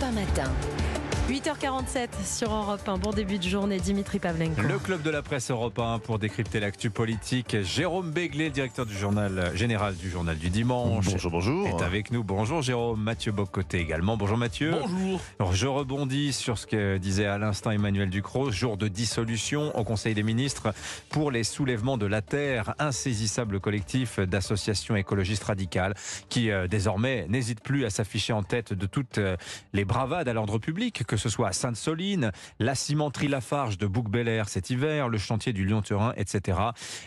Europe 1 matin. 8h47 sur Europe 1. Bon début de journée, Dimitri Pavlenko. Le club de la presse Europe 1 pour décrypter l'actu politique. Jérôme Béglé, directeur du journal général du journal du dimanche. Bonjour, bonjour. Est avec nous. Bonjour Jérôme. Mathieu Bocoté également. Bonjour Mathieu. Bonjour. Alors, je rebondis sur ce que disait à l'instant Emmanuel Ducrot. Jour de dissolution au Conseil des ministres pour les soulèvements de la terre. Insaisissable collectif d'associations écologistes radicales qui euh, désormais n'hésite plus à s'afficher en tête de toutes euh, les bravades à l'ordre public, que ce soit à Sainte-Soline, la cimenterie Lafarge de bouc bel cet hiver, le chantier du Lyon-Turin, etc.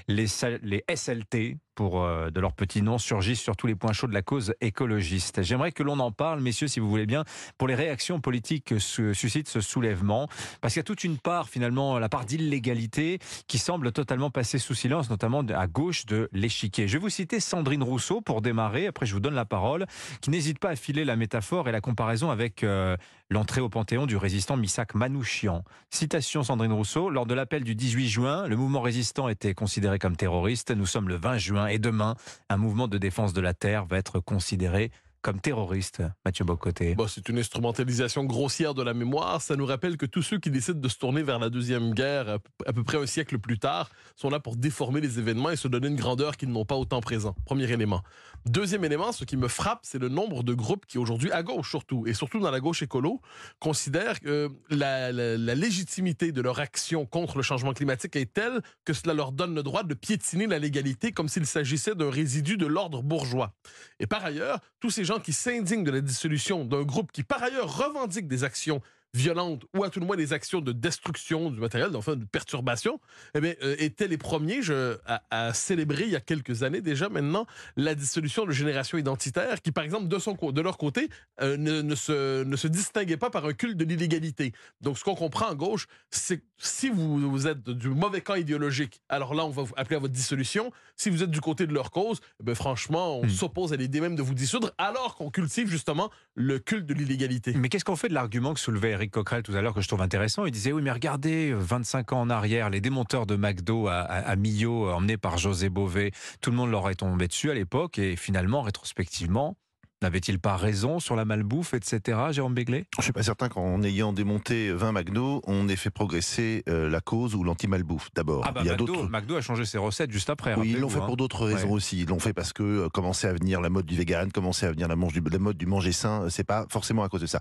Les SLT, pour euh, de leur petit nom, surgissent sur tous les points chauds de la cause écologiste. J'aimerais que l'on en parle, messieurs, si vous voulez bien, pour les réactions politiques que suscite ce soulèvement, parce qu'il y a toute une part, finalement, la part d'illégalité qui semble totalement passer sous silence, notamment à gauche de l'échiquier. Je vais vous citer Sandrine Rousseau pour démarrer, après je vous donne la parole, qui n'hésite pas à filer la métaphore et la comparaison avec euh, l'entrée au Panthéon du résistant Misak Manouchian. Citation Sandrine Rousseau, lors de l'appel du 18 juin, le mouvement résistant était considéré comme terroriste. Nous sommes le 20 juin et demain, un mouvement de défense de la Terre va être considéré comme terroriste, Mathieu Bocoté C'est une instrumentalisation grossière de la mémoire. Ça nous rappelle que tous ceux qui décident de se tourner vers la Deuxième Guerre, à peu près un siècle plus tard, sont là pour déformer les événements et se donner une grandeur qu'ils n'ont pas autant présent. Premier élément. Deuxième élément, ce qui me frappe, c'est le nombre de groupes qui aujourd'hui, à gauche surtout, et surtout dans la gauche écolo, considèrent que la, la légitimité de leur action contre le changement climatique est telle que cela leur donne le droit de piétiner la légalité comme s'il s'agissait d'un résidu de l'ordre bourgeois. Et par ailleurs, tous ces gens qui s'indignent de la dissolution d'un groupe qui, par ailleurs, revendique des actions violentes ou à tout le moins des actions de destruction du matériel, enfin de perturbation, eh bien, euh, étaient les premiers je, à, célébrer il y a quelques années déjà maintenant la dissolution de Génération Identitaire, qui par exemple de, son, de leur côté euh, ne, ne, se, ne se distinguait pas par un culte de l'illégalité. Donc ce qu'on comprend à gauche, c'est que si vous, vous, êtes du mauvais camp idéologique, alors là on va vous appeler à votre dissolution. Si vous êtes du côté de leur cause, eh bien, franchement on hmm. s'oppose à l'idée même de vous dissoudre, alors qu'on cultive justement le culte de l'illégalité. Mais qu'est-ce qu'on fait de l'argument que soulevait Coquerel tout à l'heure que je trouve intéressant. Il disait oui, mais regardez, 25 ans en arrière, les démonteurs de McDo à, Millau, emmenés par José Bové, tout le monde leur est tombé dessus à l'époque et finalement, rétrospectivement, N'avait-il pas raison sur la malbouffe, etc., Jérôme Béglé? Je ne suis pas certain qu'en ayant démonté 20 McDo, on ait fait progresser euh, la cause ou l'anti-malbouffe, d'abord. Ah bah, il y a McDo, McDo a changé ses recettes juste après. Oui, ils l'ont fait pour hein. d'autres raisons aussi. Ils l'ont fait parce que euh, commençait à venir la mode du vegan, commençait à venir la, mange du, la mode du manger sain, euh, c'est pas forcément à cause de ça.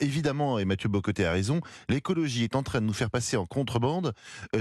évidemment, et Mathieu Bocoté a raison, l'écologie est en train de nous faire passer en contrebande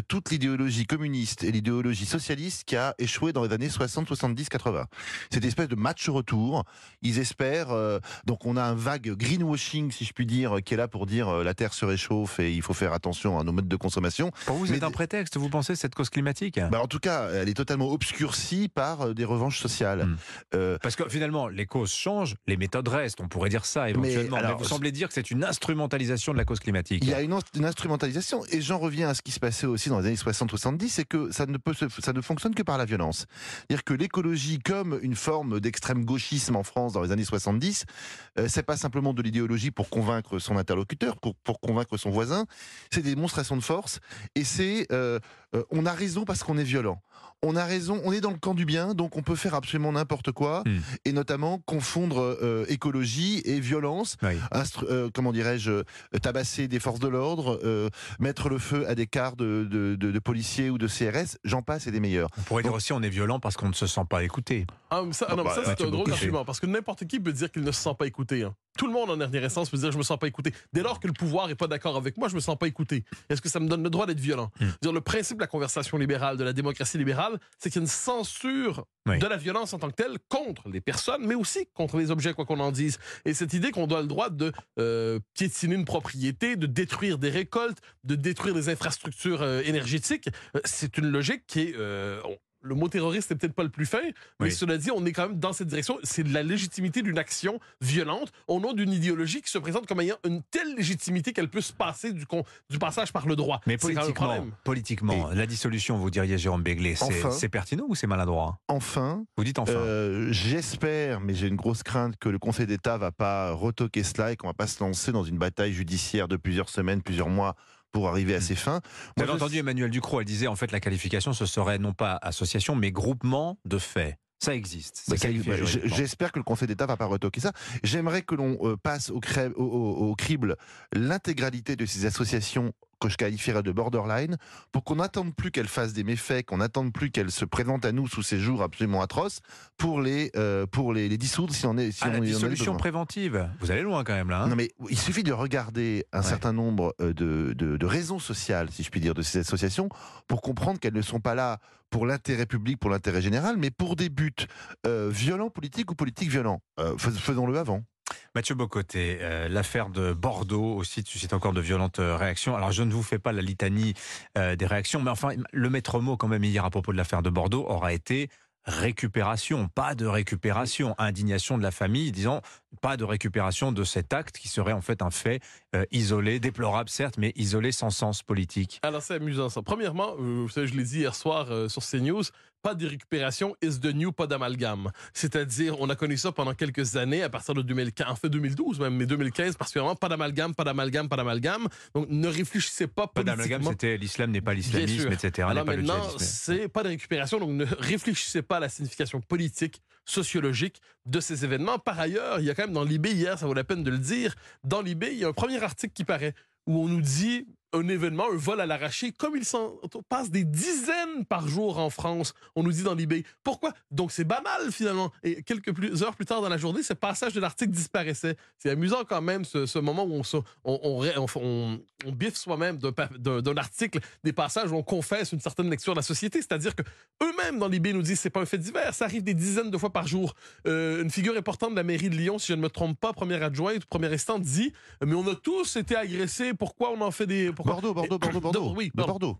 toute l'idéologie communiste et l'idéologie socialiste qui a échoué dans les années 60, 70, 80. Cette espèce de match retour, ils euh, donc on a un vague greenwashing, si je puis dire, qui est là pour dire euh, la Terre se réchauffe et il faut faire attention à nos modes de consommation. Pour vous, c'est un prétexte, vous pensez, cette cause climatique? Bah En tout cas, elle est totalement obscurcie par euh, des revanches sociales. Hmm. Parce que finalement, les causes changent, les méthodes restent, on pourrait dire ça éventuellement. Mais, vous semblez dire que c'est une instrumentalisation de la cause climatique. Il y a une, instrumentalisation, et j'en reviens à ce qui se passait aussi dans les années 60-70, c'est que ça ne, peut ça ne fonctionne que par la violence. C'est-à-dire que l'écologie, comme une forme d'extrême gauchisme en France dans les années 70, euh, c'est pas simplement de l'idéologie pour convaincre son interlocuteur, pour, convaincre son voisin, c'est des démonstrations de force, et c'est euh, euh, on a raison parce qu'on est violent. On a raison, on est dans le camp du bien, donc on peut faire absolument n'importe quoi, hmm. et notamment confondre écologie et violence. comment dirais-je, tabasser des forces de l'ordre, mettre le feu à des cars de, de, policiers ou de CRS, j'en passe et des meilleurs. On pourrait dire aussi on est violent parce qu'on ne se sent pas écouté. Ah, ça, ah non, bah, ça c'est un drôle d'argument, parce que n'importe qui peut dire qu'il ne se sent pas écouté. Hein. Tout le monde, en dernière instance, peut dire je me sens pas écouté. Dès lors que le pouvoir est pas d'accord avec moi, je me sens pas écouté. Est-ce que ça me donne le droit d'être violent? Hmm. dire, Le principe de la conversation libérale, de la démocratie libérale, c'est qu'il y a une censure de la violence en tant que telle contre les personnes, mais aussi contre les objets, quoi qu'on en dise. Et cette idée qu'on doit le droit de euh, piétiner une propriété, de détruire des récoltes, de détruire des infrastructures euh, énergétiques, euh, c'est une logique qui est le mot terroriste n'est peut-être pas le plus fin, mais cela dit, on est quand même dans cette direction. C'est de la légitimité d'une action violente au nom d'une idéologie qui se présente comme ayant une telle légitimité qu'elle peut se passer du, du passage par le droit. Mais politiquement, politiquement la dissolution, vous diriez Jérôme Béglé, c'est pertinent ou c'est maladroit? Enfin. Vous dites enfin. Euh, j'espère, mais j'ai une grosse crainte que le Conseil d'État va pas retoquer cela et qu'on va pas se lancer dans une bataille judiciaire de plusieurs semaines, plusieurs mois pour arriver à mm. ses fins. Vous avez entendu Emmanuel Ducrot, elle disait en fait la qualification ce serait non pas association mais groupement de faits. Ça existe. Bah, bah. J'espère que le Conseil d'État va pas retoquer ça. J'aimerais que l'on euh, passe au, crè- au- au- au crible l'intégralité de ces associations que je qualifierais de borderline, pour qu'on n'attende plus qu'elles fassent des méfaits, qu'on n'attende plus qu'elles se présentent à nous sous ces jours absolument atroces, pour les, euh, pour les, les dissoudre si on est si Ah, on la dissolution besoin. préventive. Vous allez loin quand même là. hein Non mais il suffit de regarder un Ouais. certain nombre euh, de, de, de raisons sociales, si je puis dire, de ces associations, pour comprendre qu'elles ne sont pas là pour l'intérêt public, pour l'intérêt général, mais pour des buts euh, violents politiques ou politiques violents. Euh, fais- Faisons-le avant. Mathieu Bocoté, euh, l'affaire de Bordeaux aussi suscite encore de violentes euh, réactions. Alors je ne vous fais pas la litanie euh, des réactions, mais enfin le maître mot quand même hier à propos de l'affaire de Bordeaux aura été récupération, pas de récupération, indignation de la famille disant pas de récupération de cet acte qui serait en fait un fait isolé, déplorable certes, mais isolé sans sens politique. Alors, c'est amusant ça. Premièrement, vous savez, je l'ai dit hier soir sur CNews, pas de récupération is the new, pas d'amalgame. C'est-à-dire, on a connu ça pendant quelques années, à partir de 2015, en fait 2012 même, mais 2015 particulièrement, pas d'amalgame, pas d'amalgame, pas d'amalgame. Donc, ne réfléchissez pas Pas d'amalgame, c'était l'islam n'est pas l'islamisme, etc. Alors maintenant, c'est pas de récupération, donc ne réfléchissez pas à la signification politique, sociologique de ces événements. Par ailleurs, il y a quand même dans l'IB hier, ça vaut la peine de le dire, dans l'IB, il y a un premier article qui paraît où on nous dit un événement, un vol à l'arraché, comme il s'en passe des dizaines par jour en France, on nous dit dans l'IB. Pourquoi? Donc c'est banal finalement. Et quelques heures plus tard dans la journée, ce passage de l'article disparaissait. C'est amusant quand même ce, moment où on, biffe soi-même d'un article, des passages où on confesse une certaine lecture de la société. C'est-à-dire que eux-mêmes dans l'IB nous disent c'est pas un fait divers, ça arrive des dizaines de fois par jour. Euh, une figure importante de la mairie de Lyon, si je ne me trompe pas, première adjointe, premier instant, dit mais on a tous été agressés. Pourquoi on en fait des Bordeaux, Bordeaux, Bordeaux, De- Bordeaux. oui, De pardon. Bordeaux.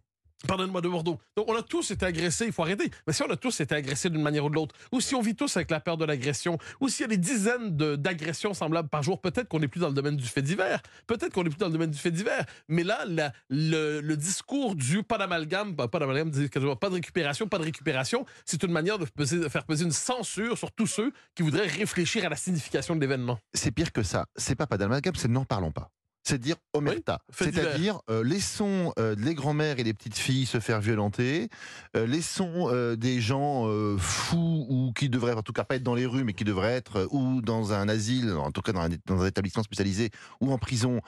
Pardonne-moi de Bordeaux. Donc, on a tous été agressés, il faut arrêter. Mais si on a tous été agressés d'une manière ou de l'autre, ou si on vit tous avec la peur de l'agression, ou s'il y a des dizaines de- d'agressions semblables par jour, peut-être qu'on n'est plus dans le domaine du fait divers. Peut-être qu'on n'est plus dans le domaine du fait divers. Mais là, la- le, le discours du pas d'amalgame, pas, d'amalgame, pas de récupération, pas de récupération, c'est une manière de, peser- de faire peser une censure sur tous ceux qui voudraient réfléchir à la signification de l'événement. C'est pire que ça. C'est pas pas d'amalgame, c'est n'en parlons pas. C'est dire omerta. C'est-à-dire, euh, laissons euh, les grands-mères et les petites filles se faire violenter, euh, laissons des gens fous ou qui devraient en tout cas pas être dans les rues, mais qui devraient être ou dans un asile, en tout cas dans un, dans un établissement spécialisé ou en prison,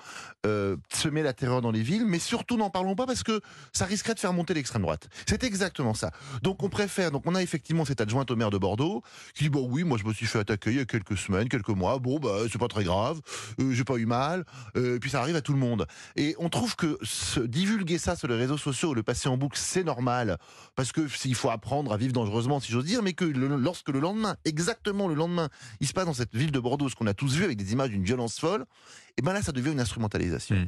semer la terreur dans les villes. Mais surtout, n'en parlons pas parce que ça risquerait de faire monter l'extrême droite. C'est exactement ça. Donc on préfère. Donc on a effectivement cette adjointe au maire de Bordeaux qui dit bon oui, moi je me suis fait attaquer il y a quelques semaines, quelques mois. Bon bah c'est pas très grave, j'ai pas eu mal. Puis ça arrive à tout le monde. Et on trouve que se divulguer ça sur les réseaux sociaux, le passer en boucle, c'est normal, parce que s'il faut apprendre à vivre dangereusement, si j'ose dire, mais que lorsque le lendemain, exactement le lendemain, il se passe dans cette ville de Bordeaux ce qu'on a tous vu avec des images d'une violence folle, et ben là ça devient une instrumentalisation. Mm.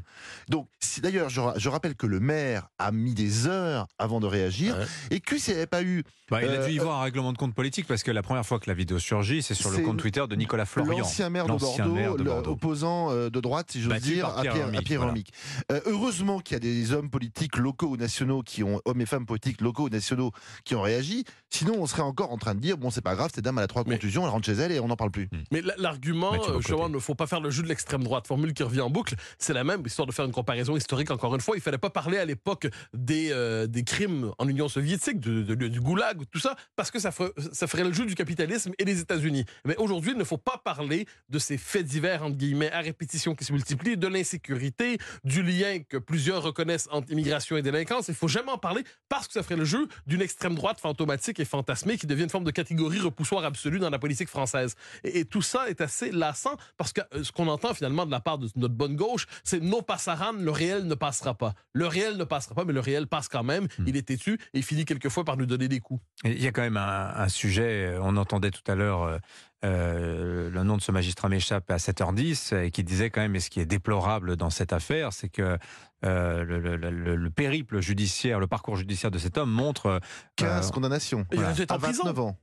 Donc si, d'ailleurs je, ra- je rappelle que le maire a mis des heures avant de réagir, Ouais. et que s'il n'y avait pas eu Bah, il a Euh, dû y voir un règlement de compte politique parce que la première fois que la vidéo surgit, c'est sur le compte Twitter de Nicolas Florian. L'ancien maire, de L'ancien Bordeaux, maire de Bordeaux. opposant euh, de droite, si j'ose dire, par à Pierre Hermic, à Pierre voilà. Hermic. Euh, heureusement qu'il y a des hommes politiques locaux ou nationaux qui ont, hommes et femmes politiques locaux ou nationaux qui ont réagi. Sinon, on serait encore en train de dire bon, c'est pas grave, cette dame elle a trois Mais- contusions, elle rentre chez elle et on n'en parle plus. Mais la- l'argument, euh, justement, ne faut pas faire le jeu de l'extrême droite, formule qui revient en boucle, c'est la même, histoire de faire une comparaison historique encore une fois. Il fallait pas parler à l'époque des, euh, des crimes en Union soviétique, du, goulag, tout ça, parce que ça ferait, ça ferait le jeu du capitalisme et des États-Unis. Mais aujourd'hui, il ne faut pas parler de ces faits divers, entre guillemets, à répétition qui se multiplient, de l'insécurité, du lien que plusieurs reconnaissent entre immigration et délinquance. Il faut jamais en parler parce que ça ferait le jeu d'une extrême droite fantomatique et fantasmée qui devient une forme de catégorie repoussoire absolue dans la politique française. Et, et tout ça est assez lassant parce que euh, ce qu'on entend finalement de la part de notre bonne gauche, c'est no passaran, le réel ne passera pas. Le réel ne passera pas, mais le réel passe quand même. Il est têtu et il finit quelquefois par nous donner des coups. Il y a quand même un, un sujet, euh, on entendait tout à l'heure, euh, euh, le nom de ce magistrat m'échappe à 7h10, et qui disait quand même, et ce qui est déplorable dans cette affaire, c'est que euh, le, le- le- le périple judiciaire, le parcours judiciaire de cet homme montre... euh, 15 condamnations. Il Voilà. en À prison. 29 ans.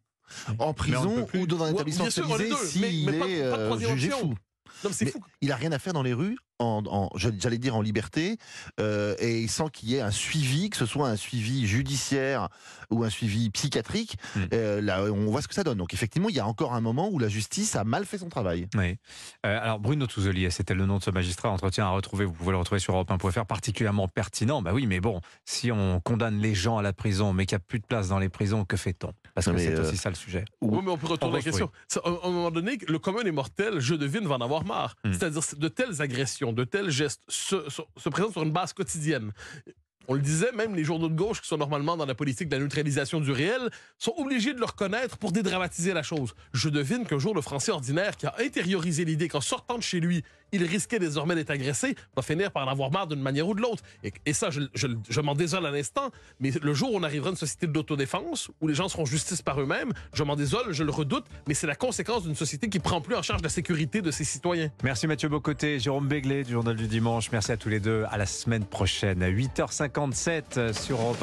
En on prison ou dans un établissement spécialisé deux, mais- s'il pas- est pas de troisième jugé option. fou. Non, mais fou. Il a rien à faire dans les rues en, j'allais dire en liberté, euh, et sans qu'il y ait un suivi, que ce soit un suivi judiciaire ou un suivi psychiatrique, Mm. euh, là, on voit ce que ça donne. Donc effectivement, il y a encore un moment où la justice a mal fait son travail. Oui. Euh, alors Bruno Touzelier, c'était le nom de ce magistrat. Entretien à retrouver. Vous pouvez le retrouver sur europe1.fr. Particulièrement pertinent. Bah oui, mais bon, si on condamne les gens à la prison, mais qu'il n'y a plus de place dans les prisons, que fait-on? Parce que c'est euh, aussi ça le sujet. Oui, mais on peut retourner On la question. À à un moment donné, le commun des mortels, je devine, va en avoir marre. Hmm. C'est-à-dire, de telles agressions, de tels gestes se, se- se présentent sur une base quotidienne. On le disait, même les journaux de gauche qui sont normalement dans la politique de la neutralisation du réel sont obligés de le reconnaître pour dédramatiser la chose. Je devine qu'un jour, le Français ordinaire qui a intériorisé l'idée qu'en sortant de chez lui, il risquait désormais d'être agressé, va finir par en avoir marre d'une manière ou de l'autre. Et, ça, je, je- m'en désole à l'instant, mais le jour où on arrivera à une société d'autodéfense, où les gens seront justice par eux-mêmes, je m'en désole, je le redoute, mais c'est la conséquence d'une société qui prend plus en charge la sécurité de ses citoyens. Merci Mathieu Bocoté, Jérôme Béglé du Journal du Dimanche. Merci à tous les deux. À la semaine prochaine. 8h57 sur Europe 1.